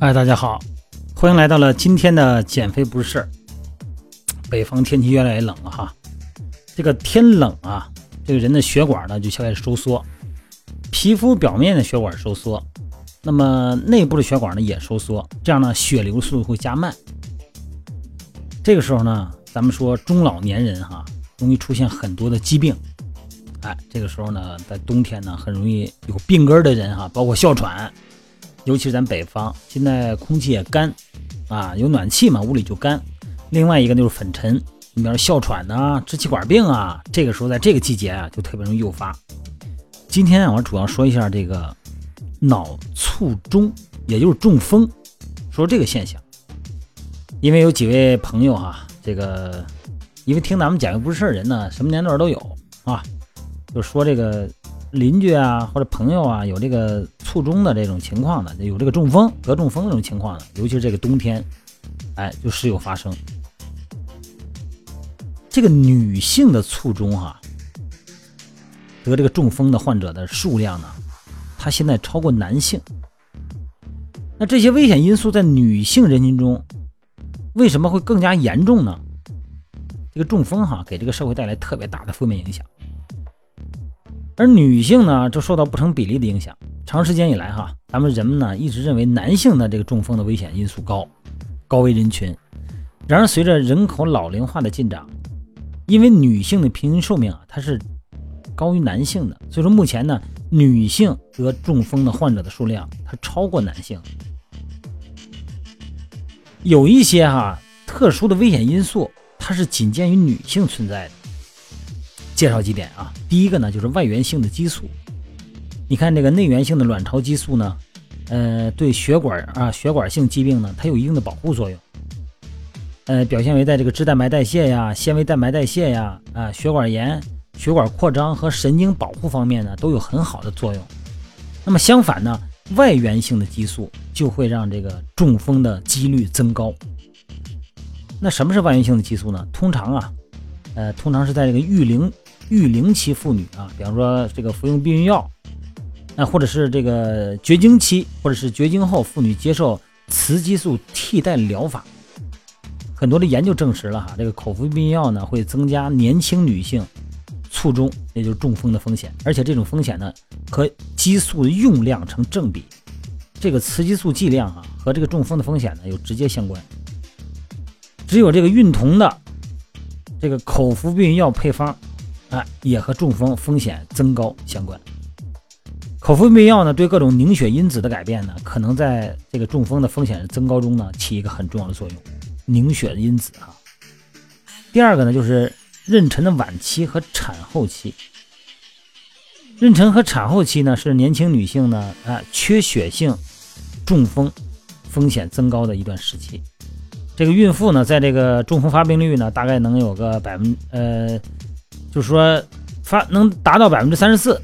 哎，大家好，欢迎来到了今天的减肥不是事儿。北方天气越来越冷了哈，这个天冷啊，这个人的血管呢就开始收缩，皮肤表面的血管收缩，那么内部的血管呢也收缩，这样呢血流速度会加慢。这个时候呢，咱们说中老年人哈，容易出现很多的疾病。哎，这个时候呢，在冬天呢，很容易有病根的人哈，包括哮喘。尤其是咱北方，现在空气也干，啊，有暖气嘛，屋里就干。另外一个就是粉尘，你比如哮喘呐、支气管病啊，这个时候在这个季节啊，就特别容易诱发。今天啊，我主要说一下这个脑卒中，也就是中风，说这个现象。因为有几位朋友哈，这个因为听咱们讲又不是事儿人呢，什么年段都有啊，就说这个。邻居啊，或者朋友啊，有这个卒中的这种情况的，有这个中风得中风这种情况的，尤其是这个冬天，哎，就时有发生。这个女性的卒中哈，得这个中风的患者的数量呢，它现在超过男性。那这些危险因素在女性人群中，为什么会更加严重呢？这个中风哈，给这个社会带来特别大的负面影响。而女性呢，就受到不成比例的影响。长时间以来，哈，咱们人们呢一直认为男性的这个中风的危险因素高，高危人群。然而，随着人口老龄化的进展，因为女性的平均寿命啊，它是高于男性的，所以说目前呢，女性得中风的患者的数量它超过男性。有一些哈特殊的危险因素，它是仅见于女性存在的。介绍几点啊，第一个呢就是外源性的激素，你看这个内源性的卵巢激素呢，呃，对血管啊血管性疾病呢，它有一定的保护作用，呃，表现为在这个脂蛋白代谢呀、纤维蛋白代谢呀、啊血管炎、血管扩张和神经保护方面呢都有很好的作用。那么相反呢，外源性的激素就会让这个中风的几率增高。那什么是外源性的激素呢？通常啊，呃，通常是在这个育龄。育龄期妇女啊，比方说这个服用避孕药，那或者是这个绝经期，或者是绝经后妇女接受雌激素替代疗法，很多的研究证实了哈，这个口服避孕药呢会增加年轻女性卒中，也就是中风的风险，而且这种风险呢和激素的用量成正比，这个雌激素剂量啊和这个中风的风险呢有直接相关，只有这个孕酮的这个口服避孕药配方。哎，也和中风风险增高相关。口服避孕药呢，对各种凝血因子的改变呢，可能在这个中风的风险增高中呢，起一个很重要的作用。凝血因子哈。第二个呢，就是妊娠的晚期和产后期。妊娠和产后期呢，是年轻女性呢，啊，缺血性中风风险增高的一段时期。这个孕妇呢，在这个中风发病率呢，大概能有个百分呃。就是说，发能达到百分之三十四。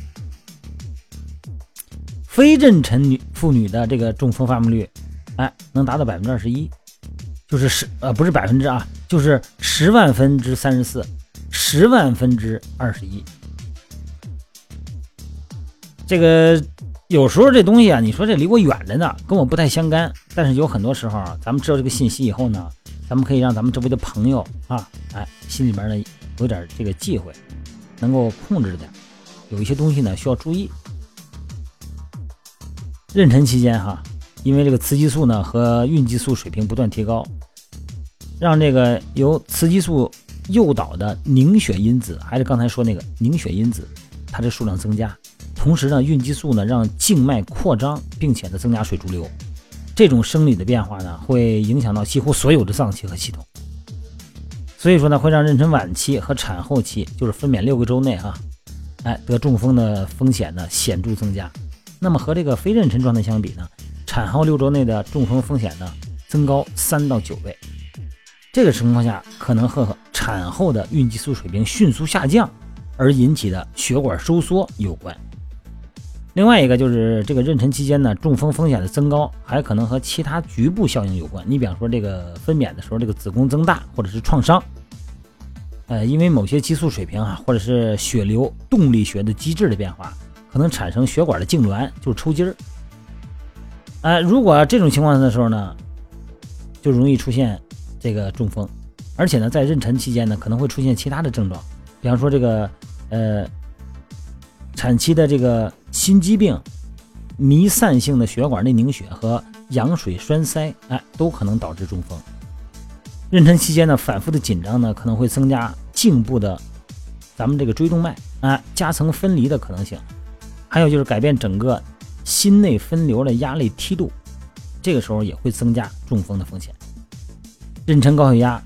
非妊娠女妇女的这个中风发病率，哎，能达到百分之二十一，就是十呃不是百分之啊，就是十万分之三十四，十万分之二十一。这个有时候这东西啊，你说这离我远着呢，跟我不太相干。但是有很多时候啊，咱们知道这个信息以后呢，咱们可以让咱们周围的朋友啊，哎，心里边呢。有点这个忌讳，能够控制着点。有一些东西呢需要注意。妊娠期间哈，因为这个雌激素呢和孕激素水平不断提高，让这个由雌激素诱导的凝血因子，还是刚才说那个凝血因子，它的数量增加。同时呢，孕激素呢让静脉扩张，并且呢增加水潴留。这种生理的变化呢，会影响到几乎所有的脏器和系统。所以说呢，会让妊娠晚期和产后期，就是分娩六个周内哈，哎，得中风的风险呢显著增加。那么和这个非妊娠状态相比呢，产后六周内的中风风险呢增高三到九倍。这个情况下，可能和产后的孕激素水平迅速下降而引起的血管收缩有关。另外一个就是这个妊娠期间呢，中风风险的增高还可能和其他局部效应有关。你比方说这个分娩的时候，这个子宫增大或者是创伤。呃，因为某些激素水平啊，或者是血流动力学的机制的变化，可能产生血管的痉挛，就是抽筋儿。呃，如果这种情况的时候呢，就容易出现这个中风，而且呢，在妊娠期间呢，可能会出现其他的症状，比方说这个呃，产期的这个心肌病、弥散性的血管内凝血和羊水栓塞，哎，都可能导致中风。妊娠期间呢，反复的紧张呢，可能会增加颈部的咱们这个椎动脉啊夹层分离的可能性，还有就是改变整个。心内分流的压力梯度，这个时候也会增加中风的风险。妊娠高血压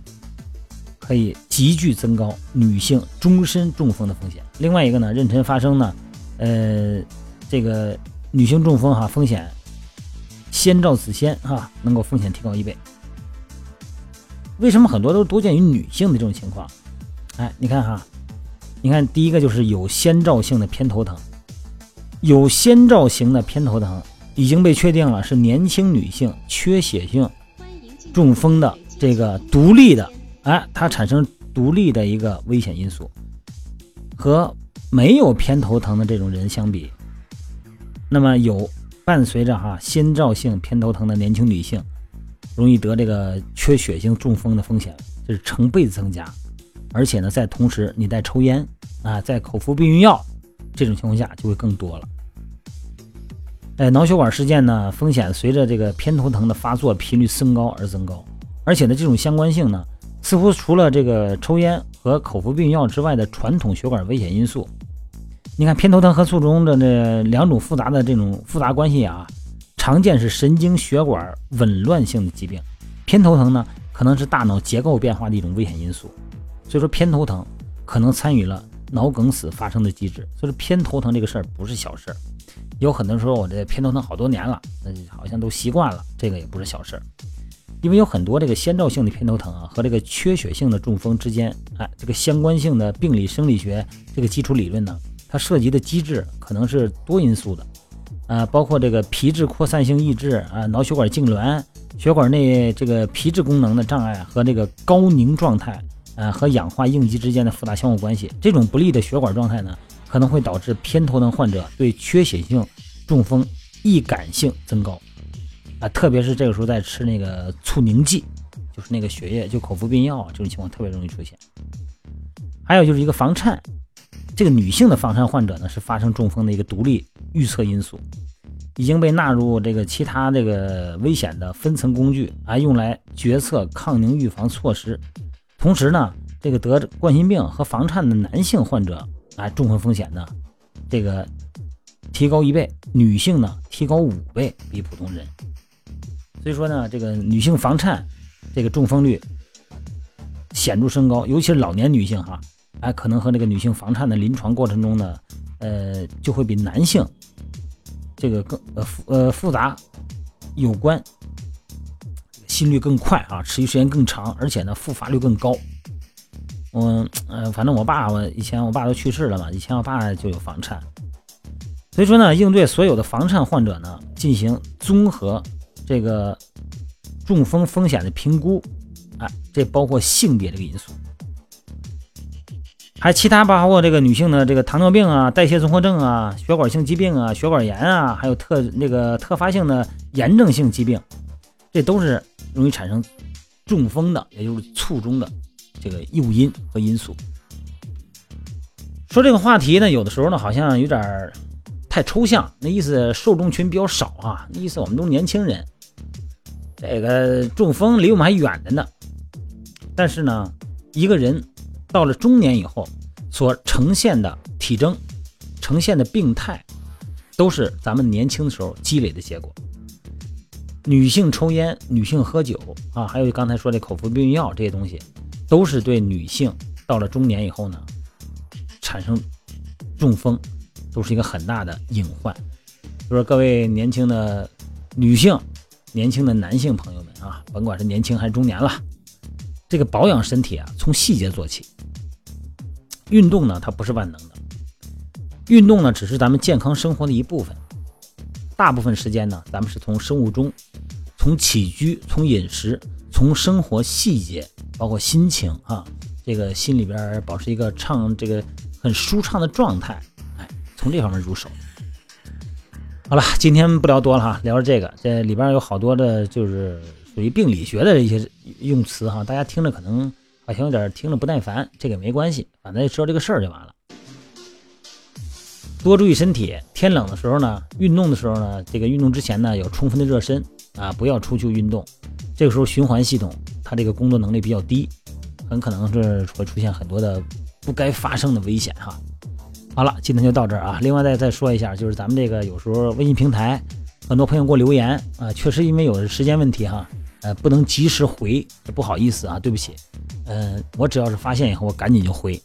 可以急剧增高女性终身中风的风险。另外一个呢，妊娠发生呢，呃，这个女性中风哈风险先兆子先哈能够风险提高一倍。为什么很多都多见于女性的这种情况？哎，你看哈，你看第一个就是有先兆性的偏头疼。有先兆型的偏头疼已经被确定了是年轻女性缺血性中风的这个独立的，哎，它产生独立的一个危险因素。和没有偏头疼的这种人相比，那么有伴随着哈先兆性偏头疼的年轻女性，容易得这个缺血性中风的风险是成倍增加。而且呢，在同时你在抽烟啊，在口服避孕药。这种情况下就会更多了。哎，脑血管事件呢，风险随着这个偏头疼的发作频率升高而增高，而且呢，这种相关性呢，似乎除了这个抽烟和口服避孕药之外的传统血管危险因素，你看偏头疼和卒中的这两种复杂的这种复杂关系啊，常见是神经血管紊乱性的疾病，偏头疼呢可能是大脑结构变化的一种危险因素，所以说偏头疼可能参与了。脑梗死发生的机制，所以偏头疼这个事儿不是小事儿。有很多人说我这偏头疼好多年了，那好像都习惯了，这个也不是小事儿。因为有很多这个先兆性的偏头疼啊，和这个缺血性的中风之间，哎，这个相关性的病理生理学这个基础理论呢，它涉及的机制可能是多因素的，啊，包括这个皮质扩散性抑制啊，脑血管痉挛、血管内这个皮质功能的障碍和这个高凝状态。呃，和氧化应激之间的复杂相互关系，这种不利的血管状态呢，可能会导致偏头疼患者对缺血性中风易感性增高，啊，特别是这个时候在吃那个促凝剂，就是那个血液就口服避孕药这种情况特别容易出现。还有就是一个房颤，这个女性的房颤患者呢是发生中风的一个独立预测因素，已经被纳入这个其他这个危险的分层工具啊，用来决策抗凝预防措施。同时呢，这个得冠心病和房颤的男性患者啊，中风风险呢，这个提高一倍；女性呢，提高五倍，比普通人。所以说呢，这个女性房颤这个中风率显著升高，尤其是老年女性哈，哎，可能和这个女性房颤的临床过程中呢，呃，就会比男性这个更呃复呃复杂有关。心率更快啊，持续时间更长，而且呢复发率更高。我呃，反正我爸我以前我爸都去世了嘛，以前我爸就有房颤，所以说呢，应对所有的房颤患者呢，进行综合这个中风风险的评估，啊，这包括性别这个因素，还其他包括这个女性的这个糖尿病啊、代谢综合症啊、血管性疾病啊、血管炎啊，还有特那个特发性的炎症性疾病，这都是。容易产生中风的，也就是卒中的这个诱因和因素。说这个话题呢，有的时候呢，好像有点太抽象。那意思受众群比较少啊，那意思我们都年轻人，这个中风离我们还远着呢。但是呢，一个人到了中年以后所呈现的体征、呈现的病态，都是咱们年轻的时候积累的结果。女性抽烟、女性喝酒啊，还有刚才说的口服避孕药这些东西，都是对女性到了中年以后呢，产生中风，都是一个很大的隐患。就说各位年轻的女性、年轻的男性朋友们啊，甭管是年轻还是中年了，这个保养身体啊，从细节做起。运动呢，它不是万能的，运动呢，只是咱们健康生活的一部分。大部分时间呢，咱们是从生物钟。从起居，从饮食，从生活细节，包括心情啊，这个心里边保持一个畅，这个很舒畅的状态，哎，从这方面入手。好了，今天不聊多了哈，聊聊这个，这里边有好多的，就是属于病理学的一些用词哈，大家听着可能好像有点听着不耐烦，这个没关系，反正知道这个事儿就完了。多注意身体，天冷的时候呢，运动的时候呢，这个运动之前呢，有充分的热身啊，不要出去运动，这个时候循环系统它这个工作能力比较低，很可能是会出现很多的不该发生的危险哈。好了，今天就到这儿啊。另外再再说一下，就是咱们这个有时候微信平台，很多朋友给我留言啊，确实因为有时间问题哈，呃，不能及时回，不好意思啊，对不起。嗯，我只要是发现以后，我赶紧就回，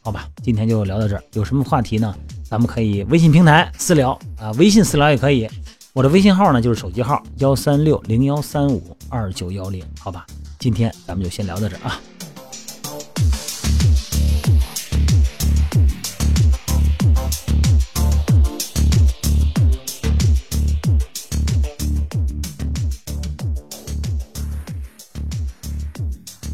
好吧？今天就聊到这儿，有什么话题呢？咱们可以微信平台私聊啊，微信私聊也可以。我的微信号呢就是手机号幺三六零幺三五二九幺零，好吧？今天咱们就先聊到这儿啊。